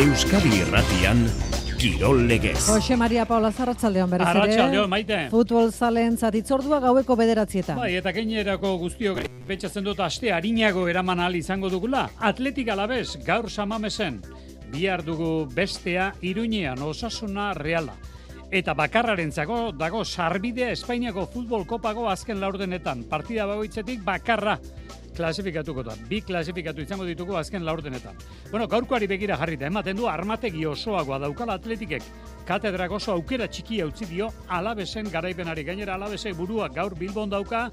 Euskadi Irratian Kirol Legez. Jose Maria Paula Zarratxaldeon berez ere. Arratxaldeon, maite. Futbol zalen zatitzordua gaueko bederatzieta. Bai, eta keinerako guztiok betxatzen dut aste harinago eraman ahal izango dugula. Atletik alabez, gaur samamesen. Bihar dugu bestea iruñean osasuna reala. Eta bakarrarentzako dago sarbidea Espainiako futbol kopago azken laurdenetan. Partida bagoitzetik bakarra klasifikatuko da. Bi klasifikatu izango ditugu azken laurdenetan. Bueno, gaurkoari begira jarrita, ematen du armategi osoagoa daukala atletikek. Katedrak oso aukera txikia utzi dio alabesen garaipenari. Gainera alabese burua gaur bilbon dauka,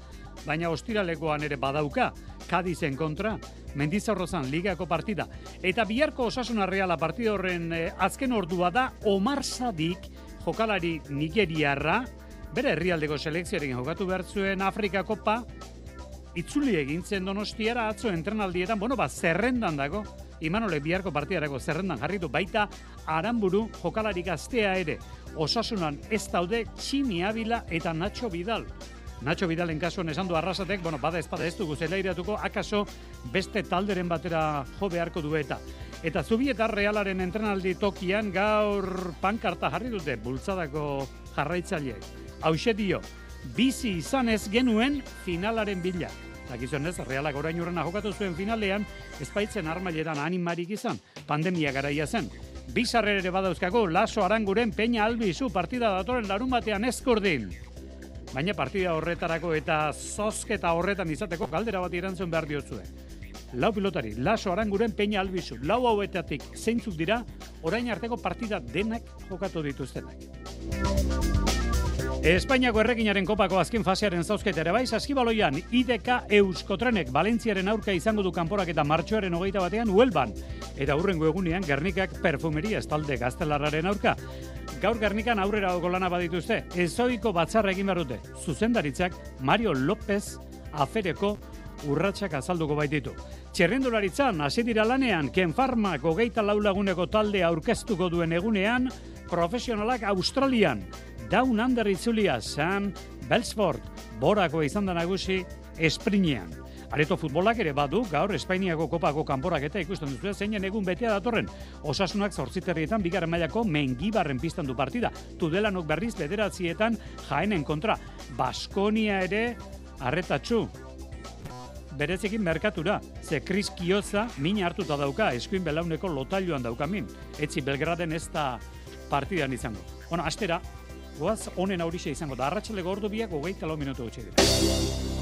baina ostiralekoan ere badauka. Kadizen kontra, Mendizorrozan ligako partida. Eta biharko osasuna reala partida horren eh, azken ordua da Omar Sadik, jokalari nigeriarra, bere herrialdeko selekzioarekin jokatu behar zuen Afrika Kopa, itzuli egintzen donostiara atzo entrenaldietan, bueno, ba, zerrendan dago, Imanole biharko partidarako zerrendan jarritu baita Aramburu jokalari gaztea ere. Osasunan ez daude Txini Abila eta Nacho Vidal. Nacho Vidalen kasuan esan du arrasatek, bueno, bada ezpada ez dugu zelairatuko, akaso beste talderen batera jo beharko du eta. Eta Zubieta Realaren entrenaldi tokian gaur pankarta jarri dute bultzadako jarraitzaileek. Hauxe dio, bizi izan ez genuen finalaren bila. Dakizuen ez, realak orain urrena jokatu zuen finalean, espaitzen armailetan animarik izan, pandemia garaia zen. Bizarrer ere badauzkago, laso aranguren peña albizu partida datoren larun batean eskordin. Baina partida horretarako eta zozketa horretan izateko galdera bat irantzun behar diotzue. Lau pilotari, laso aranguren peña albizu, lau hauetatik zeintzuk dira, orain arteko partida denak jokatu dituztenak. Espainiako erreginaren kopako azken fasearen zauzketa ere bai, saskibaloian IDK Euskotrenek Valentziaren aurka izango du kanporak eta martxoaren hogeita batean Huelban. Eta hurrengo egunean Gernikak perfumeria estalde gaztelarraren aurka. Gaur Gernikan aurrera dago lana badituzte, ezoiko batzarra egin behar dute. Zuzendaritzak Mario López afereko urratsak azalduko baititu. Txerrendularitzan, hasi dira lanean, Ken Farmak hogeita laulaguneko talde aurkeztuko duen egunean, profesionalak Australian, Down Under itzulia Sam Belsford, borako izan da nagusi esprinean. Areto futbolak ere badu, gaur Espainiako kopako kanporak eta ikusten duzu zeinen egun betea datorren. Osasunak zortziterrietan bigarren mailako mengibarren piztan du partida. Tudelanok berriz bederatzietan jaenen kontra. Baskonia ere arretatxu. Berezekin merkatura, ze Chris Kioza min hartuta dauka, eskuin belauneko lotailuan dauka min. Etzi Belgraden ez da partidan izango. Bueno, astera, Goaz, honen aurixe izango da. Arratxale gordo biak hogeita lau minutu gutxi dira.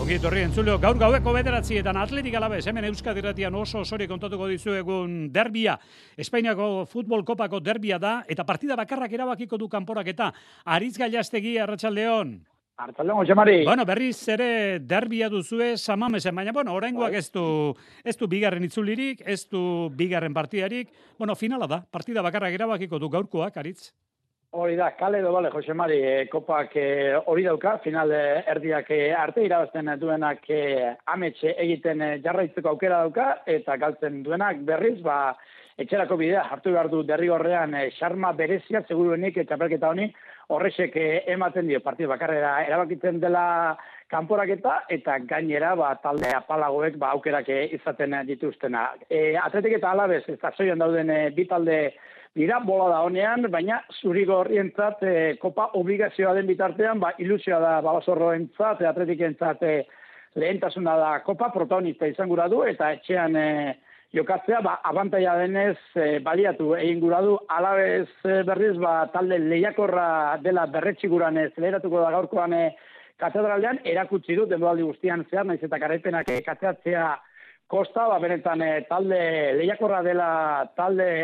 Ongi etorri entzuleo, gaur gaueko bederatzietan atletik alabez, hemen Euskadi Ratian oso osori kontatuko dizu egun derbia. Espainiako futbol kopako derbia da, eta partida bakarrak erabakiko du kanporak eta Aritz Gailastegi Arratxaldeon. Artzaldeon, Jose Mari. Bueno, berriz ere derbia duzue samamesen, baina, bueno, oraingoak ez du, ez du bigarren itzulirik, ez du bigarren partidarik. Bueno, finala da, partida bakarrak erabakiko du gaurkoak, Aritz. Hori da, kale edo bale, Jose Mari, e, kopak e, hori dauka, final e, erdiak arte irabazten duenak e, ametxe egiten e, jarraitzeko aukera dauka, eta galtzen duenak berriz, ba, etxerako bidea, hartu behar du derri horrean, e, xarma berezia, seguruenik, etxapelketa honi, horrexek e, ematen dio, partidu bakarrera erabakitzen dela kanporaketa, eta gainera, ba, talde apalagoek, ba, aukerak izaten dituztena. E, atletik eta alabez, ez da dauden e, bi talde dira bola da honean, baina zuriko horrientzat e, kopa obligazioa den bitartean, ba, ilusioa da babasorroentzat, e, atletikentzat e, lehentasuna da kopa protagonista izan gura du, eta etxean e, jokatzea, ba, abantaia denez e, baliatu egin gura du, alabez e, berriz, ba, talde lehiakorra dela berretxiguran ez leheratuko da gaurkoan e, katedralean, erakutsi du, denboaldi guztian zehar, naiz eta garaipenak e, kateatzea kosta, ba, benetan e, talde lehiakorra dela talde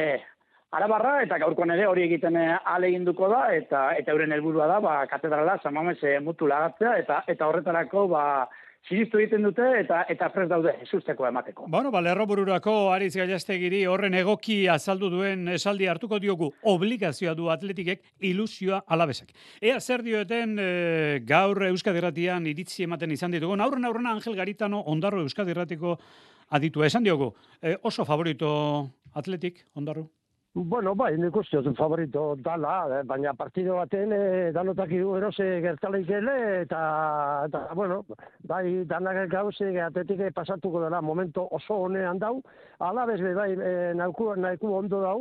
Arabarra eta gaurkoan ere hori egiten eh, ale eginduko da eta eta euren helburua da ba katedrala Samames eh, mutu lagatzea eta eta horretarako ba sinistu egiten dute eta eta pres daude susteko emateko. Bueno, ba lerrobururako Ariz Gallastegiri horren egoki azaldu duen esaldi hartuko diogu obligazioa du atletikek ilusioa alabesak. Ea zer dioeten e, gaur Euskadi Irratian iritzi ematen izan ditugu. Aurren aurrena Angel Garitano Ondarro Euskadi Irratiko aditu esan diogu. oso favorito atletik Ondarro. Bueno, bai, nik uste dut favorito dala, eh, baina partido baten e, danotak idu erose gertaleik ele, eta, eta, bueno, bai, danak gauze atetik pasatuko dela momento oso honean dau, alabez be, bai, e, nauku, nauku ondo dau,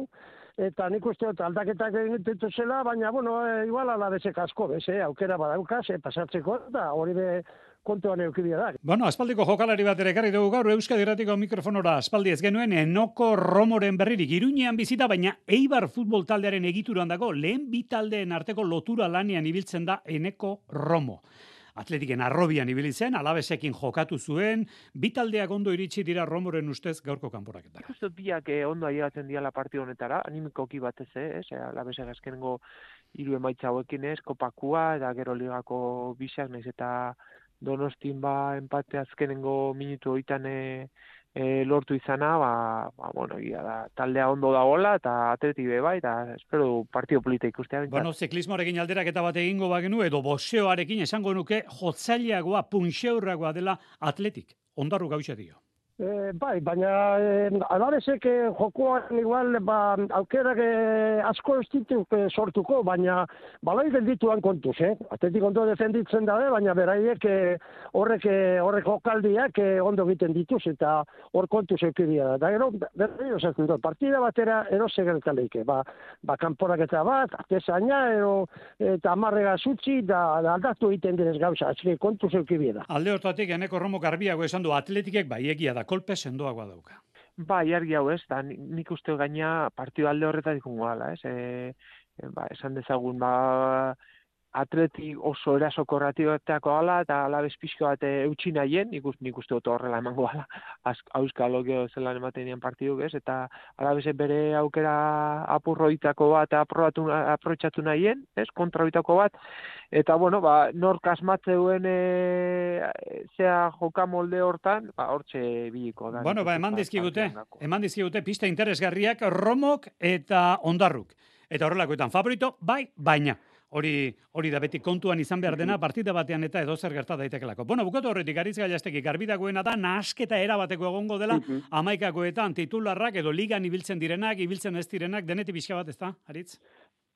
eta nik uste dut aldaketak egin dituzela, baina, bueno, e, igual alabezek asko, bez, eh, aukera badaukaz, eh, pasatzeko, eta hori be kontuan eukibia da. Bueno, aspaldiko jokalari bat ere dugu gaur Euskadi Irratiko mikrofonora aspaldi ez genuen Enoko Romoren berririk Iruñean bizita baina Eibar futbol taldearen egituran dago lehen bi taldeen arteko lotura lanian ibiltzen da Eneko Romo. Atletiken arrobian ibili zen, alabesekin jokatu zuen, bi taldeak ondo iritsi dira Romoren ustez gaurko kanporaketara. Dut biak eh, ondo ailegatzen diala partio honetara, animikoki batez, eh, ez, eh, alabesek azkenengo hiru emaitza hauekin ez, kopakua, eta gero ligako bisak, naiz eta donostin ba empate azkenengo minutu hoitan e, e, lortu izana, ba, ba, bueno, ia da, taldea ondo dagoela, eta atleti bai, eta espero partio polita ikustea. bintzat. Bueno, ziklismoarekin alderaketa bat egingo bagenu, edo boxeoarekin esango nuke jotzaileagoa, punxeurragoa dela atletik. Ondarru gauza dio. E, bai, baina e, alabezek e, jokoan igual ba, aukerak e, asko ez dituk e, sortuko, baina balai dituan kontuz, eh? Atletik ondo defenditzen dabe, baina beraiek e, horrek, horrek jokaldiak e, ondo egiten dituz, eta hor kontuz eukibia da. Da gero, berri osatzen dut, partida batera erose gertaleike, ba, ba kanporak eta bat, atezaina, ero, eta amarrega zutzi, da, da aldatu egiten direz gauza, atxiki kontuz eukibia da. Alde hortatik, eneko romo garbiago esan du atletikek bai egia da, kolpe sendoagoa dauka. Bai, argi hau ez, da, ni- nik uste gaina partio alde horretatik ungo gala, ez, e, e, ba, esan dezagun, ba, atleti oso eraso korratibetako gala, eta alabez pixko bat e, eutxi nahien, nik, uste- nik uste dut horrela emango gala, auskalo gero zelan ematen dian partiduk ez, eta alabez bere aukera apurroitako bat aprobatu, aprobetxatu nahien, ez, kontraoitako bat, eta bueno, ba, nork asmatzeuen e, zea joka molde hortan, ba, hortxe biliko da. Bueno, ba, eman dizkigute, gako. eman dizkigute pista interesgarriak Romok eta Ondarruk. Eta horrelakoetan favorito, bai, baina. Hori, hori da beti kontuan izan behar dena partida batean eta edo zer gerta daitekelako. Bueno, bukatu horretik aritz gailasteki garbi dagoena da nahasketa erabateko egongo dela amaikakoetan titularrak edo ligan ibiltzen direnak, ibiltzen ez direnak, denetik pixka bat ez da, aritz?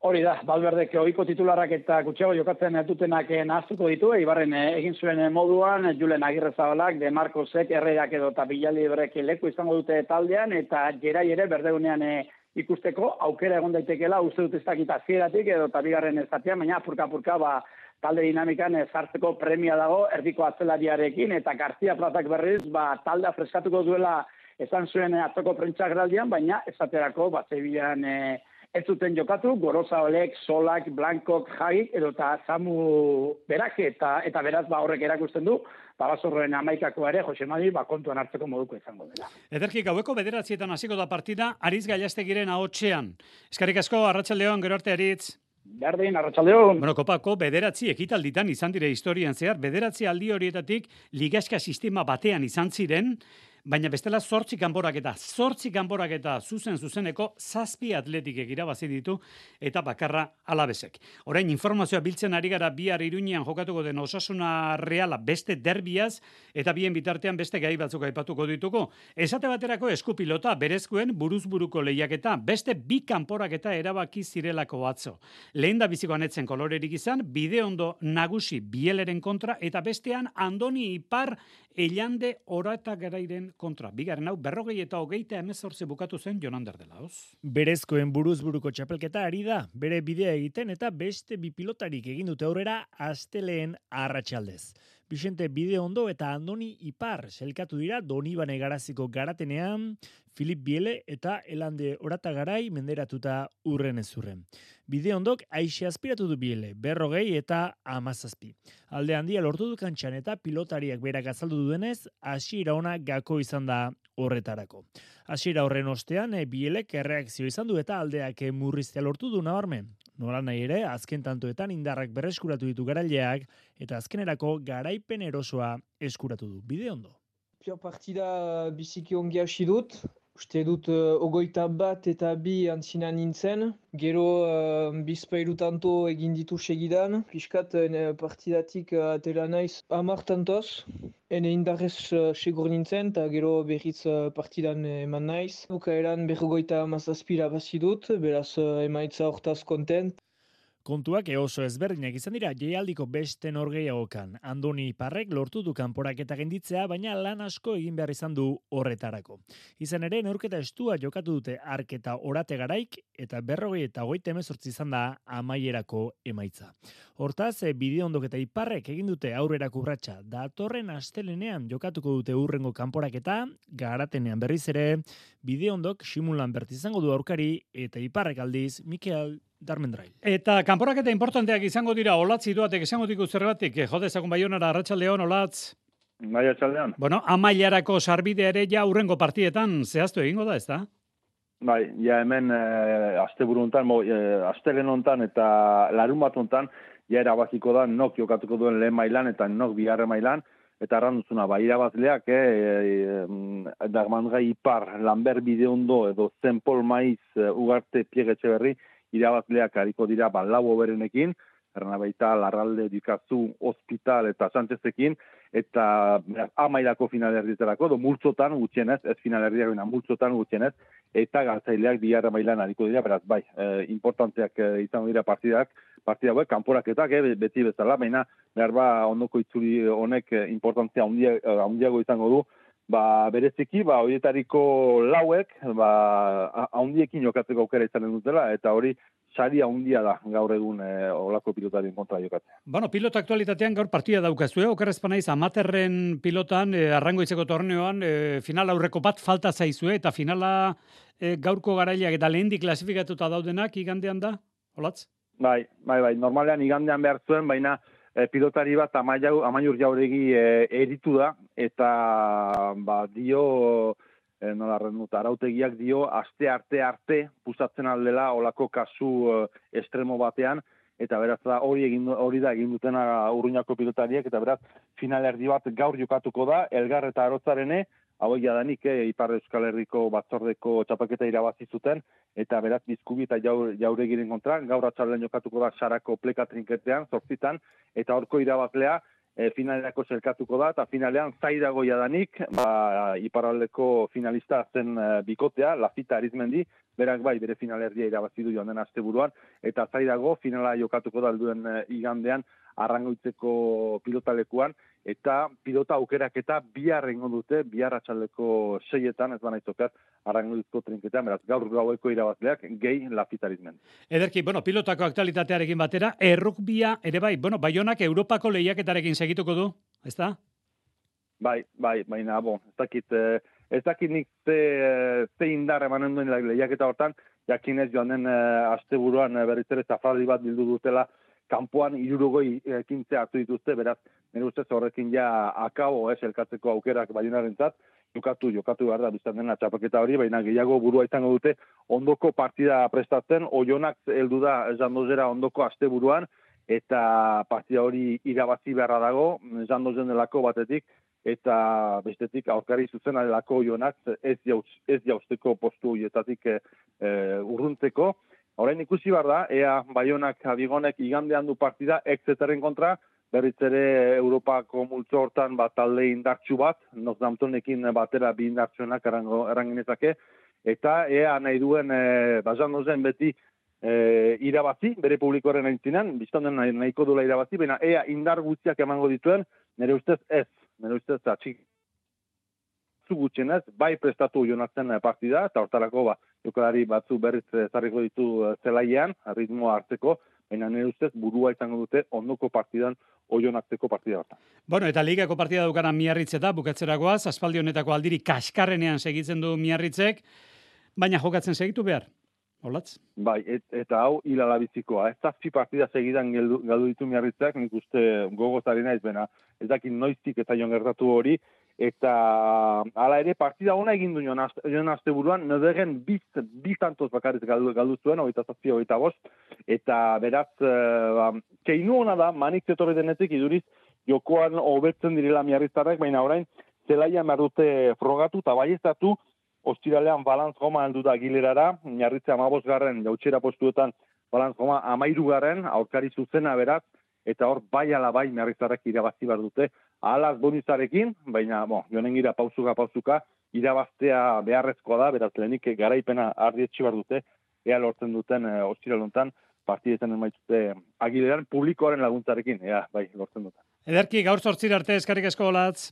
Hori da, Valverdek ohiko titularrak eta gutxiago jokatzen dutenak eh, nahaztuko ditu, Ibarren eh, egin zuen eh, moduan, Julen Agirrezabalak, De Marcosek, Herrerak edo eta Bilalibrek leku izango dute taldean, eta gerai ere berdeunean eh, ikusteko aukera egon daitekela, uste dut ez dakit hasieratik edo eta bigarren ez zatean, baina apurka-apurka ba, talde dinamikan eh, sartzeko premia dago erdiko atzelariarekin, eta García Plazak berriz ba, taldea freskatuko duela esan zuen eh, atzoko prentsagraldian, baina esaterako bat zebilan eh, ez zuten jokatu, Goroza Solak, Blankok, Jagik, edo eta Samu berak, eta, eta beraz ba horrek erakusten du, ba basorroen amaikako ere, Jose Mari, ba kontuan hartzeko moduko izango dela. Ederki gaueko bederatzietan hasiko da partida, aritz gailastegiren ahotsean. Eskarrik asko, arratsaldeon gero arte aritz. Berdin, arratsaldeon. Bueno, kopako bederatzi ekitalditan izan dire historian zehar, bederatzi aldi horietatik ligaska sistema batean izan ziren, baina bestela zortzi kanporaketa, zortzi kanporaketa zuzen zuzeneko zazpi atletikek irabazi ditu eta bakarra alabezek. Orain informazioa biltzen ari gara bihar iruñean jokatuko den osasuna reala beste derbiaz eta bien bitartean beste gai batzuk aipatuko dituko. Esate baterako eskupilota berezkoen buruzburuko lehiaketa beste bi kanporaketa erabaki zirelako atzo. Lehen da biziko anetzen kolorerik izan, bide ondo nagusi bieleren kontra eta bestean Andoni Ipar Elande orata garairen kontra. Bigarren hau berrogei eta hogeita emezortze bukatu zen Jonander dela, hoz? Berezkoen buruz buruko txapelketa ari da, bere bidea egiten eta beste bi pilotarik egin dute aurrera asteleen arratsaldez. Vicente Bide Ondo eta Andoni Ipar selkatu dira Donibane garaziko garatenean, Filip Biele eta Elande Oratagarai menderatuta urren ez urren. Bide ondok aixe aspiratu du biele, berrogei eta amazazpi. Alde handia lortu du kantxan eta pilotariak berak azaldu duenez, hasiera ona gako izan da horretarako. Hasiera horren ostean, e, bielek erreakzio izan du eta aldeak e, murriztea lortu du nabarmen. Nola nahi ere, azken tantoetan indarrak berreskuratu ditu garaileak eta azkenerako garaipen erosoa eskuratu du. Bide ondo. Pio partida biziki ongi hasi dut. Uste dut uh, ogoita bat eta bi antzina nintzen. Gero uh, bizpairu tanto egin ditu segidan. Piskat uh, partidatik uh, atera naiz amar tantoz. Ene indarrez uh, segur nintzen eta gero berriz uh, partidan eman naiz. Bukaeran berrogoita mazazpira bazi dut, beraz uh, emaitza hortaz kontent. Kontuak oso ezberdinak izan dira jeialdiko beste norgeiagokan. Andoni Iparrek lortu du kanporaketa genditzea, baina lan asko egin behar izan du horretarako. Izan ere, neurketa estua jokatu dute arketa orate garaik, eta berrogei eta goite emezortzi izan da amaierako emaitza. Hortaz, e, bide ondok eta Iparrek egin dute aurrera kurratxa. Datorren astelenean jokatuko dute urrengo kanporaketa, garatenean berriz ere, bide ondok simulan bertizango du aurkari, eta Iparrek aldiz, Mikel Darmendrail. Eta kanporaketa importanteak izango dira olatzi duatek izango diku zerbatik, eh, jode ezagun baionara arratsaldeon olatz. Bai, atxaldean. Bueno, amailarako sarbidea ere ja urrengo partietan zehaztu egingo da, ez da? Bai, ja hemen e, asteburu hontan, mo, e, astelen hontan eta larun bat hontan, ja erabaziko da nok jokatuko duen lehen mailan eta nok biharre mailan, eta arranduzuna, ba, irabazleak, eh, e, e, dagmandra ipar, lanber bide ondo, edo zenpol maiz e, ugarte piegetxe berri, irabazleak hariko dira ba, lau oberenekin, erna baita Larralde, Dikazu, Hospital eta Santzezekin, eta amairako finalerdietarako, do multzotan gutxienez, ez finalerdiak bina multzotan gutxienez, eta galtzaileak biharra mailan hariko dira, beraz, bai, e, importanteak e, izango dira partidak, partida hauek, kanporaketak, e, beti bezala, baina behar ba, ondoko itzuri honek e, importantzia handiago izango du, ba, bereziki, ba, horietariko lauek, ba, haundiekin jokatzeko aukera izanen dutela, eta hori sari haundia da gaur egun e, olako pilotarien kontra jokatzea. Bueno, pilota aktualitatean gaur partida daukazu, eh? okerrez panaiz, amaterren pilotan, e, arrangoitzeko torneoan, e, final aurreko bat falta zaizue, eta finala e, gaurko garaileak eta lehendik klasifikatuta daudenak igandean da, olatz? Bai, bai, bai, normalean igandean behar zuen, baina e, pilotari bat amaiur, amaiur jauregi e, eritu da, eta ba, dio, e, nola renut, arautegiak dio, aste arte arte, pusatzen aldela olako kasu e, estremo batean, eta beraz da hori egin hori da egin dutena urruñako pilotariek. Eta beraz finalerdi bat gaur jokatuko da Elgar eta Arotzarene hau jadanik eh, Ipar Euskal Herriko batzordeko txapaketa irabazi zuten. Eta beraz bizkubi eta jaur, jauregiren kontra gaur atxalden jokatuko da sarako pleka trinketean zortzitan. Eta horko irabazlea e, finalerako zelkatuko da, eta finalean zaidago jadanik, ba, iparaldeko finalista zen e, bikotea, Lafita Arizmendi, berak bai, bere finalerdia irabazi du joan den asteburuan, eta zaidago finala jokatuko da alduen e, igandean, arrangoitzeko pilotalekuan, eta pilota aukerak eta bihar egingo dute, bihar atxaldeko seietan, ez baina izokat, arrangoitzko trinketean, beraz, gaur gaueko irabazleak, gehi lafitarizmen. Ederki, bueno, pilotako aktualitatearekin batera, errukbia, ere bai, bueno, baionak Europako lehiaketarekin segituko du, ez da? Bai, bai, baina, bon, ez dakit, eh, ez dakit nik ze, ze indar emanen duen lehiaketa hortan, jakinez joan den uh, asteburuan uh, berriz ere zafraldi bat bildu dutela kanpoan irurogoi ekintzea hartu dituzte, beraz, nire ustez horrekin ja akabo, ez, elkatzeko aukerak baionaren zat, jokatu, jokatu behar da, biztan dena txapaketa hori, baina gehiago burua izango dute, ondoko partida prestatzen, oionak heldu da, esan dozera, ondoko aste buruan, eta partida hori irabazi beharra dago, esan dozen delako batetik, eta bestetik aurkari zuzen delako oionak ez, jauz, ez jauzteko postu horietatik e, urruntzeko, Orain ikusi bar da, ea Baionak Abigonek igandean du partida exeteren kontra, berriz ere Europako multzo hortan bat talde indartsu bat, Northamptonekin batera bi indartsuenak eranginezake, eta ea nahi duen e, bazan dozen beti e, irabazi, bere publikoaren aintzinan, biztan nahiko duela irabazi, baina ea indar guztiak emango dituen, nire ustez ez, nire ustez atxik zu gutxenez, bai prestatu jonatzen partida, eta hortarako ba, jokalari batzu berriz zarriko ditu eh, zelaian, ritmoa hartzeko, baina nire ustez burua izango dute ondoko partidan oionatzeko partida bat. Bueno, eta ligako partida dukana miarritzeta, bukatzerakoaz, aspaldi honetako aldiri kaskarrenean segitzen du miarritzek, baina jokatzen segitu behar. Olatz? Bai, et, eta hau hilala bizikoa. Ez zazpi partida segidan galdu ditu miarritzak, nik uste gogozari naiz, bena ez dakit noiztik eta joan gertatu hori, eta hala ere partida ona egin du joan aste buruan, nedegen biz, biz tantos bakarriz galdu, galdu zuen, oita zazpi, oita bost, eta beraz, uh, ba, keinu hona da, manik zetorri denetik iduriz, jokoan hobetzen direla miarriztarrak, baina orain, zelaia merdute frogatu eta baiestatu, ostiralean balantz goma heldu da gilerara, miarritze amabos garren, jautxera postuetan, balantz goma amairu garren, aurkari zuzena beraz, eta hor bai ala bai miarriztarrak irabazi bar dute, alaz bonizarekin, baina, bo, jonen gira pauzuka, pauzuka, irabaztea beharrezkoa da, beraz lehenik garaipena ardietxi bar dute, ea lortzen duten e, partidetan emaitute agileran publikoaren laguntzarekin, ja, bai, lortzen dut. Ederki, gaur zortzira arte eskarrik asko olatz.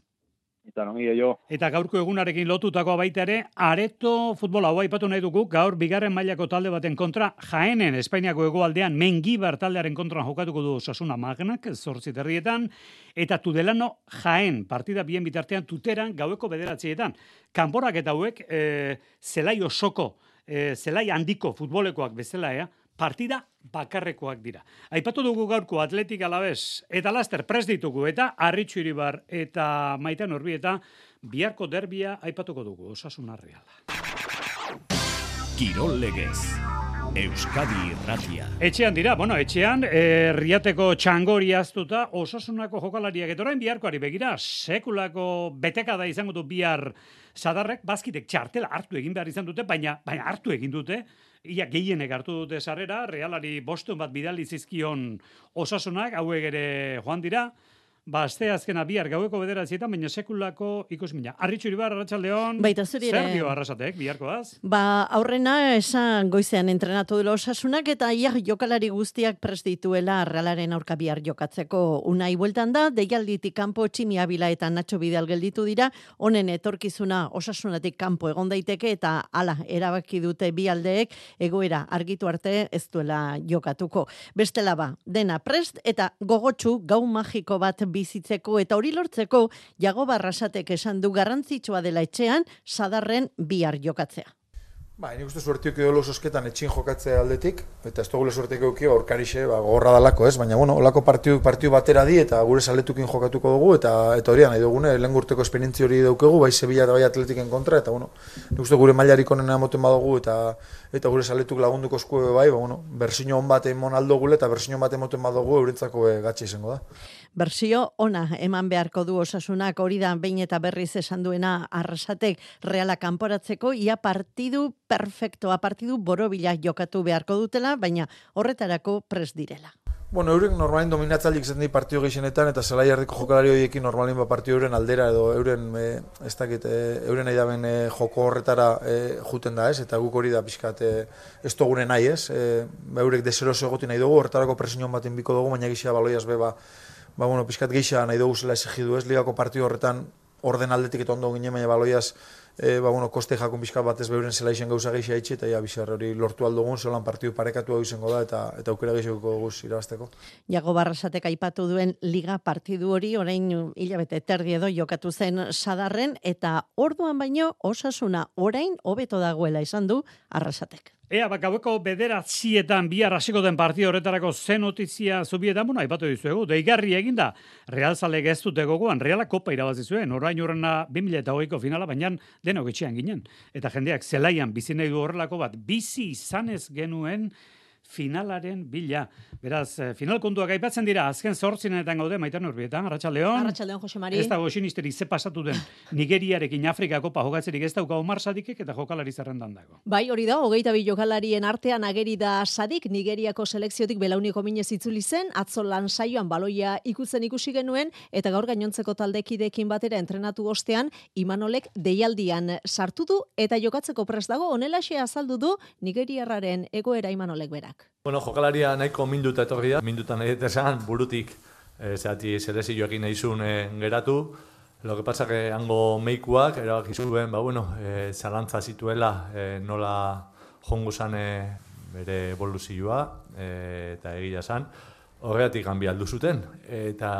Eta nongi jo. Eta gaurko egunarekin lotutako baita ere, areto futbola hau aipatu nahi dugu, gaur bigarren mailako talde baten kontra, jaenen Espainiako egoaldean mengibar taldearen kontra jokatuko du Osasuna Magnak, zortzi terrietan, eta Tudelano jaen, partida bien bitartean tuteran gaueko bederatzietan. Kanporak eta hauek, e, zelai osoko, e, zelai handiko futbolekoak bezala, ea, partida bakarrekoak dira. Aipatu dugu gaurko atletik alabez, eta laster prest ditugu, eta arritxu iribar, eta maitean horbi, eta biharko derbia aipatuko dugu, osasun arreala. Kirol legez. Euskadi Irratia. Etxean dira, bueno, etxean, e, txangori aztuta, osasunako jokalariak, eta orain biharkoari begira, sekulako betekada izango du bihar sadarrek, bazkitek txartela hartu egin behar izan dute, baina, baina hartu egin dute, ia gehienek hartu dute sarrera, realari bostun bat bidali zizkion osasunak, hauek ere joan dira, Ba, azte azkena bihar gaueko bederatzietan, baina sekulako ikusmina. Arritxu iribar, Arratxaldeon, Baita zuri ere. zer dio arrasatek, biharkoaz? Ba, aurrena esan goizean entrenatu dela osasunak eta ia jokalari guztiak prest dituela realaren aurka bihar jokatzeko unai bueltan da, deialditik kanpo tximi abila eta natxo bidal gelditu dira, honen etorkizuna osasunatik kanpo egon daiteke eta ala, erabaki dute bi aldeek egoera argitu arte ez duela jokatuko. Bestela ba, dena prest eta gogotsu gau magiko bat bizitzeko eta hori lortzeko jago barrasatek esan du garrantzitsua dela etxean sadarren bihar jokatzea. Ba, nik uste suertiok edo lososketan etxin jokatzea aldetik, eta ez dugu suertiok eukio aurkarixe, ba, gogorra dalako, ez? Baina, bueno, olako partiu, partiu batera di, eta gure saletukin jokatuko dugu, eta eta hori nahi dugune, lehen gurteko esperientzi hori daukegu, bai Sevilla eta bai Atletiken kontra, eta, bueno, nik uste gure mailarik onena moten badugu, eta eta gure saletuk lagunduko esku bai, ba, bueno, bersino on bat emon aldo gule, eta bersino bat emoten badugu, eurentzako e, gatxe izango da. Bersio ona eman beharko du osasunak hori da behin eta berriz esan duena arrasatek reala kanporatzeko ia partidu perfectoa partidu borobila jokatu beharko dutela, baina horretarako pres direla. Bueno, eurek normalin dominatzailik zen partio gehienetan eta zelai erdiko jokalari horiekin normalin ba partio euren aldera edo euren e, ez dakit e, euren nahi e, joko horretara e, juten da ez? Eta guk hori da pixkat e, ez dugune nahi ez? E, ba, eurek deseroso egoti nahi dugu horretarako presión baten biko dugu baina gixea baloiaz beba ba, bueno, pixkat geixa nahi dugu zela exigidu ez? Ligako partio horretan orden aldetik eta ondo ginen baina baloiaz e, ba, bueno, koste jakun bizkat batez beuren zela izen gauza gehiago haitxe, eta ja, bizar hori lortu aldugun, zelan partidu parekatu hau izango da, eta eta aukera gehiago guz irabazteko. Jago Barrasatek aipatu duen liga partidu hori, orain hilabete terdi edo jokatu zen sadarren, eta orduan baino osasuna orain hobeto dagoela izan du Arrasatek. Ea, bakaueko bederatzietan bihar hasiko den partio horretarako zen notizia zubietan, bueno, aipatu dizuegu, deigarri eginda, Real Zale geztute gogoan, Reala kopa irabazi zuen, orain urrena 2008ko finala, baina denok etxean ginen. Eta jendeak zelaian bizi nahi du horrelako bat, bizi izanez genuen, finalaren bila. Beraz, eh, final kontuak aipatzen dira, azken zortzinetan gaude, maitan urbietan, Arratxaldeon. Arratxaldeon, Jose Mari. Ez dago sinisteri ze pasatu den Nigeriarekin Afrika kopa jogatzerik ez dauka Omar Sadikek eta jokalari zerrendan dago. Bai, hori da, hogeita bi jokalarien artean ageri da Sadik, Nigeriako selekziotik belauniko minez itzuli zen, atzo lan saioan baloia ikutzen ikusi genuen, eta gaur gainontzeko taldekidekin batera entrenatu ostean, Imanolek deialdian sartu du, eta jokatzeko prest dago, onelaxe azaldu du Nigeriarraren egoera Imanolek berak. Bueno, jokalaria nahiko minduta etorri da, minduta nahi esan burutik e, zehati zerezioekin nahi zuen e, geratu. Lo que pasa que hango meikuak erabaki zuen, ba bueno, e, zalantza zituela e, nola jongo zan bere evoluzioa e, eta egia zan. Horregatik ganbi aldu zuten eta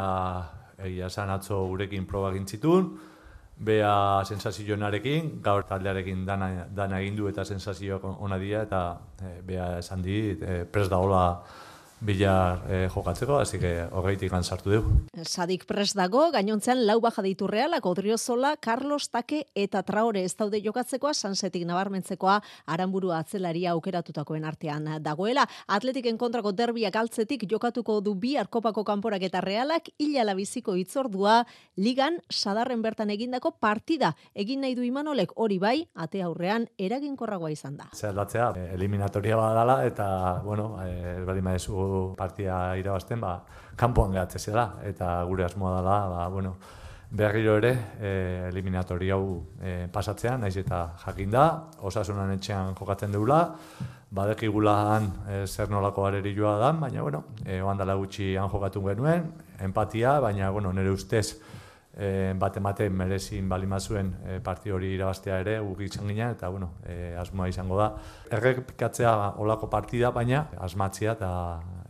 egia zan atzo gurekin proba gintzitun. Bea sensazionarekin, gaur taldearekin dana, dana egin du eta sensazioak ona dira eta e, bea esan dit e, pres da hola bilar e, jokatzeko, hasi que horreitik sartu dugu. Sadik pres dago, gainontzean lau baja ditu realak, Odriozola, Carlos Take eta Traore ez daude jokatzekoa, sansetik nabarmentzekoa, aranburu atzelaria aukeratutakoen artean dagoela. Atletiken kontrako derbiak altzetik jokatuko du bi arkopako kanporak eta realak, hilala biziko itzordua, ligan sadarren bertan egindako partida. Egin nahi du imanolek hori bai, ate aurrean eraginkorragoa izan da. Zer datzea, eliminatoria badala eta, bueno, e, bali partia irabazten, ba, kanpoan gehatzea zela, eta gure asmoa dela, ba, bueno, berriro ere e, eliminatori hau e, pasatzean, naiz eta jakinda, osasunan etxean jokatzen deula, badekigula han e, zer nolako joa da, baina, bueno, e, oandala gutxi han jokatu genuen, empatia, baina, bueno, nire ustez, e, bat ematen merezin balimazuen e, parti hori irabaztea ere gugi izan ginen, eta bueno, e, asmoa izango da. Errepikatzea olako partida, baina asmatzea eta,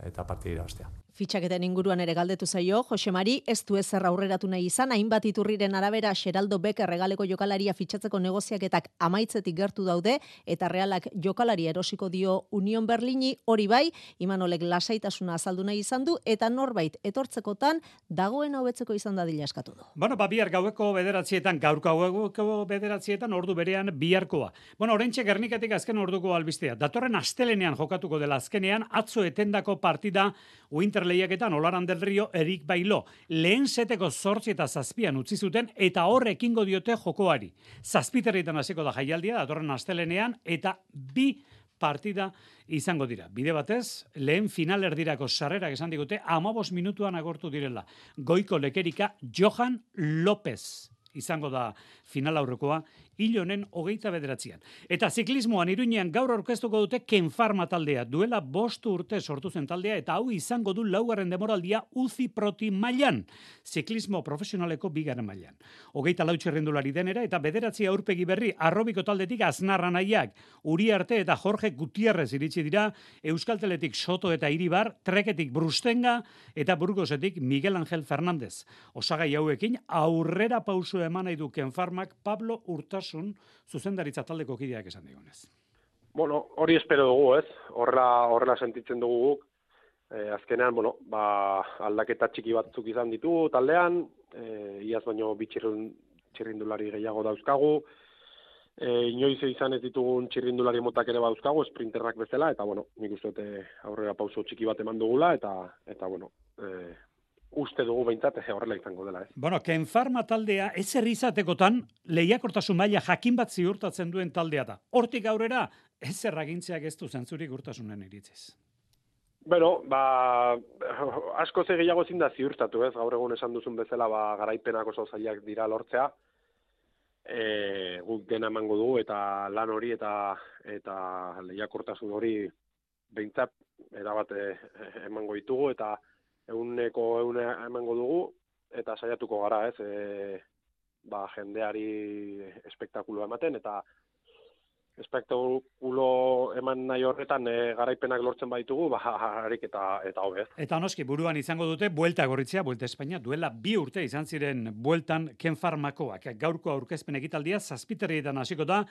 eta partida irabaztea. Fitxaketen inguruan ere galdetu zaio, Jose Mari, ez du ezer aurreratu nahi izan, hainbat iturriren arabera Xeraldo Becker regaleko jokalaria fitxatzeko negoziaketak amaitzetik gertu daude, eta realak jokalari erosiko dio Union Berlini hori bai, imanolek lasaitasuna azaldu nahi izan du, eta norbait etortzekotan dagoen hobetzeko izan dadila eskatu du. Bueno, ba, bihar gaueko bederatzietan, gaurko gaueko bederatzietan, ordu berean biharkoa. Bueno, orentxe gernikatik azken orduko albistea. Datorren astelenean jokatuko dela azkenean, atzo etendako partida Winter lehiaketan Olaran del Rio Erik Bailo lehen seteko zortzi eta zazpian utzi zuten eta horrekingo diote jokoari. Zazpiterritan hasiko da jaialdia datorren astelenean eta bi partida izango dira. Bide batez, lehen final erdirako sarrera esan digute, amabos minutuan agortu direla. Goiko lekerika Johan López izango da final aurrekoa, hil honen hogeita bederatzean. Eta ziklismoan iruinean gaur orkestuko dute Ken Farma taldea. Duela bostu urte sortu zen taldea eta hau izango du laugarren demoraldia uzi proti mailan. Ziklismo profesionaleko bigaren mailan. Hogeita lau txerrendulari denera eta bederatzia aurpegi berri arrobiko taldetik aznarra nahiak. Uri arte eta Jorge Gutierrez iritsi dira Euskalteletik Soto eta Iribar, Treketik Brustenga eta Burgosetik Miguel Ángel Fernández. Osagai hauekin aurrera pausu eman nahi du Ken Farmak Pablo Urtas osasun zuzendaritza taldeko kideak esan digunez. Bueno, hori espero dugu, ez? Horrela, horrela sentitzen dugu guk. E, azkenean, bueno, ba, aldaketa txiki batzuk izan ditu taldean, e, iaz baino bitxirrun txirrindulari gehiago dauzkagu, e, inoiz izan ez ditugun txirrindulari motak ere dauzkagu, sprinterrak bezala, eta bueno, nik uste dute aurrera pauso txiki bat eman dugula, eta, eta bueno, e, uste dugu behintzat horrela izango dela. Ez. Bueno, Ken Farma taldea ez errizatekotan lehiakortasun maila jakin bat ziurtatzen duen taldea da. Hortik aurrera ez erragintzeak ez du zentzurik urtasunen iritziz. Bueno, ba, asko ze gehiago ezin da ziurtatu, ez? Gaur egun esan duzun bezala, ba, garaipenak oso zailak dira lortzea. E, guk dena emango dugu eta lan hori eta eta lehiakortasun hori behintzat erabate emango ditugu eta euneko eune emango dugu, eta saiatuko gara, ez, e, ba, jendeari espektakulo ematen, eta espektakulo eman nahi horretan e, garaipenak lortzen baitugu, ba, harik eta, eta hobez. Eta noski, buruan izango dute, buelta gorritzea, buelta Espainia, duela bi urte izan ziren bueltan Ken Farmakoak. Gaurko aurkezpen egitaldia, zazpiterrietan hasiko da,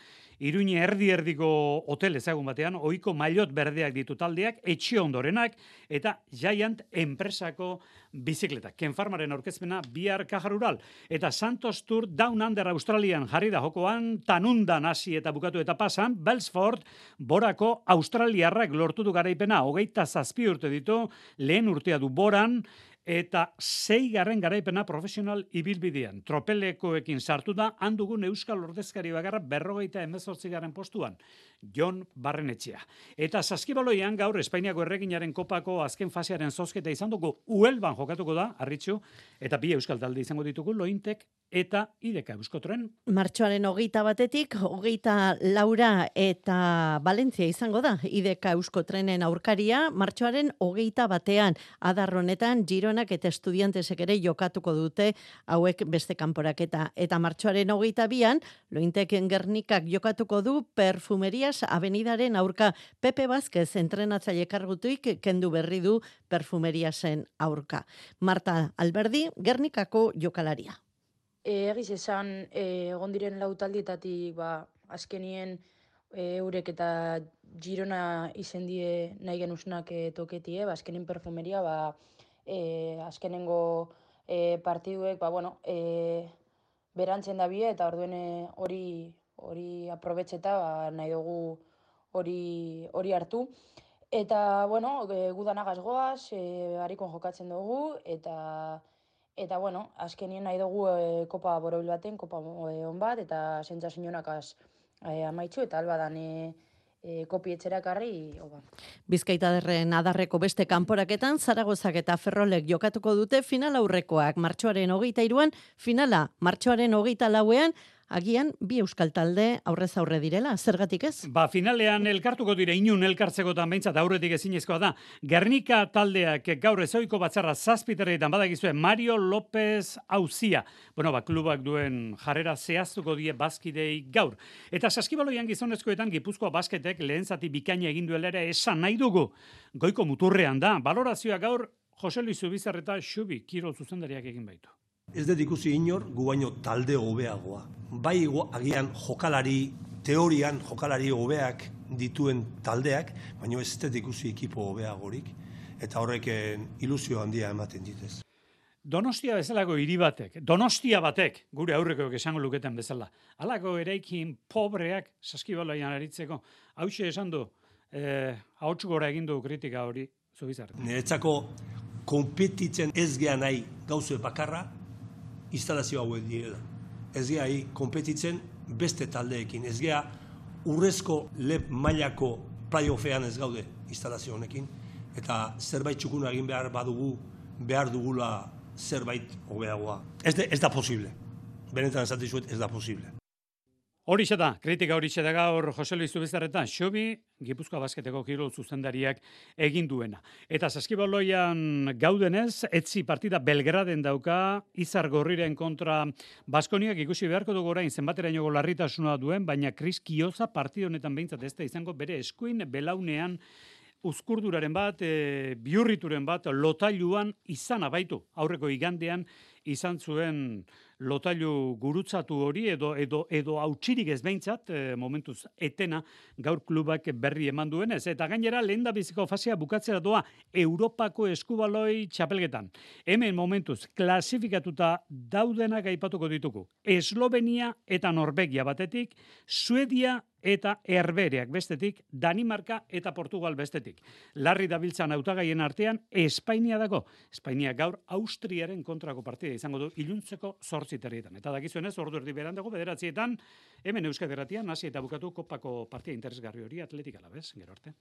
iruñe erdi erdiko hotel ezagun batean, oiko mailot berdeak ditu taldeak, etxe ondorenak, eta Giant enpresako bizikleta. Ken Farmaren aurkezpena bihar kajarural. Eta Santos Tour Down Under Australian jarri da jokoan, tanundan hasi eta bukatu eta pasan, Belsford, borako Australiarrak lortu du garaipena, hogeita zazpi urte ditu, lehen urtea du boran, eta sei garren garaipena profesional ibilbidean. Tropelekoekin sartu da, handugun Euskal Ordezkari bagarra berrogeita emezortzi garen postuan. Jon Barrenetxea. Eta saskibaloian gaur Espainiako erreginaren kopako azken fasearen zozketa izan dugu uelban jokatuko da, arritxu, eta bi Euskal talde izango ditugu, lointek eta ideka euskotren. Martxoaren hogeita batetik, hogeita laura eta Valentzia izango da, ideka euskotrenen aurkaria, martxoaren hogeita batean, adarronetan, gironak eta estudiantesek ere jokatuko dute, hauek beste kanporaketa. Eta martxoaren hogeita bian, lointeken gernikak jokatuko du perfumerias avenidaren aurka Pepe Vázquez entrenatzaile kargutuik kendu berri du perfumeriasen aurka. Marta Alberdi, gernikako jokalaria. E, egiz esan, e, egon diren lautaldietatik, ba, azkenien e, eurek eta girona izen die nahi genuznak e, toketie, ba, azkenin perfumeria, ba, e, azkenengo e, partiduek, ba, bueno, e, berantzen da bie, eta orduen hori hori aprobetxeta, ba, nahi dugu hori hori hartu. Eta, bueno, e, gudanagaz goaz, e, jokatzen dugu, eta Eta, bueno, azkenien nahi dugu e, kopa borobil baten, kopa e, on bat, eta sentza sinonakaz e, amaitzu, eta alba dan e, e, kopi etxerakarri, oba. Bizkaitaderren adarreko beste kanporaketan, Zaragozak eta Ferrolek jokatuko dute final aurrekoak martxoaren hogeita iruan, finala martxoaren hogeita lauean, agian bi euskal talde aurrez aurre direla, zergatik ez? Ba, finalean elkartuko dire inun elkartzekotan behintzat aurretik ezinezkoa da. Gernika taldeak gaur ezoiko batzarra zazpiterreitan badakizue Mario López Auzia. Bueno, ba, klubak duen jarrera zehaztuko die bazkidei gaur. Eta saskibaloian gizonezkoetan Gipuzkoa basketek lehen zati bikaina egin duela ere esan nahi dugu. Goiko muturrean da, valorazioa gaur Jose Luis Zubizarreta Xubi, Kirol zuzendariak egin baitu. Ez dut ikusi inor, gu baino talde hobeagoa. Bai agian jokalari, teorian jokalari hobeak dituen taldeak, baino ez dut ikusi ekipo hobeagorik, eta horrek eh, ilusio handia ematen ditez. Donostia bezalako hiri batek, Donostia batek, gure aurrekoek esango luketen bezala. Halako eraikin pobreak saskibaloian aritzeko. Hauxe esan du, eh, ahotsu gora egin du kritika hori, zubizarreta. Niretzako konpetitzen ez gea nahi gauze bakarra, instalazio hauek direla. Ez gea nahi konpetitzen beste taldeekin. Ez gea urrezko lep mailako playoffean ez gaude instalazio honekin. Eta zerbait txukuna egin behar badugu, behar dugula zerbait hobeagoa. Ez, de, ez da posible. Benetan esaten ez da posible. Horixe da, kritika horixe da gaur Jose Luis Zubizarreta, Xobi, Gipuzkoa basketeko kirol zuzendariak egin duena. Eta saskibaloian gaudenez, etzi partida Belgraden dauka, izar gorriren kontra Baskoniak ikusi beharko dugu orain zenbateraino larritasuna duen, baina Kris Kioza partida honetan behintzat ez da izango bere eskuin belaunean uzkurduraren bat, e, biurrituren bat, lotailuan izan abaitu. Aurreko igandean izan zuen lotailu gurutzatu hori edo edo edo hautsirik ez behintzat e, momentuz etena gaur klubak berri eman duenez eta gainera lehen biziko fasea bukatzera doa Europako eskubaloi txapelgetan. Hemen momentuz klasifikatuta daudenak aipatuko ditugu. Eslovenia eta Norvegia batetik, Suedia eta Herbereak bestetik, Danimarka eta Portugal bestetik. Larri dabiltzan hautagaien artean Espainia dago. Espainia gaur Austriaren kontrako partida izango du iluntzeko zortzi terrietan. Eta dakizuenez, ordu erdi beran dago, bederatzietan, hemen Euskal Herratian, hasi eta bukatu kopako partida interesgarri hori atletik alabez, gero arte.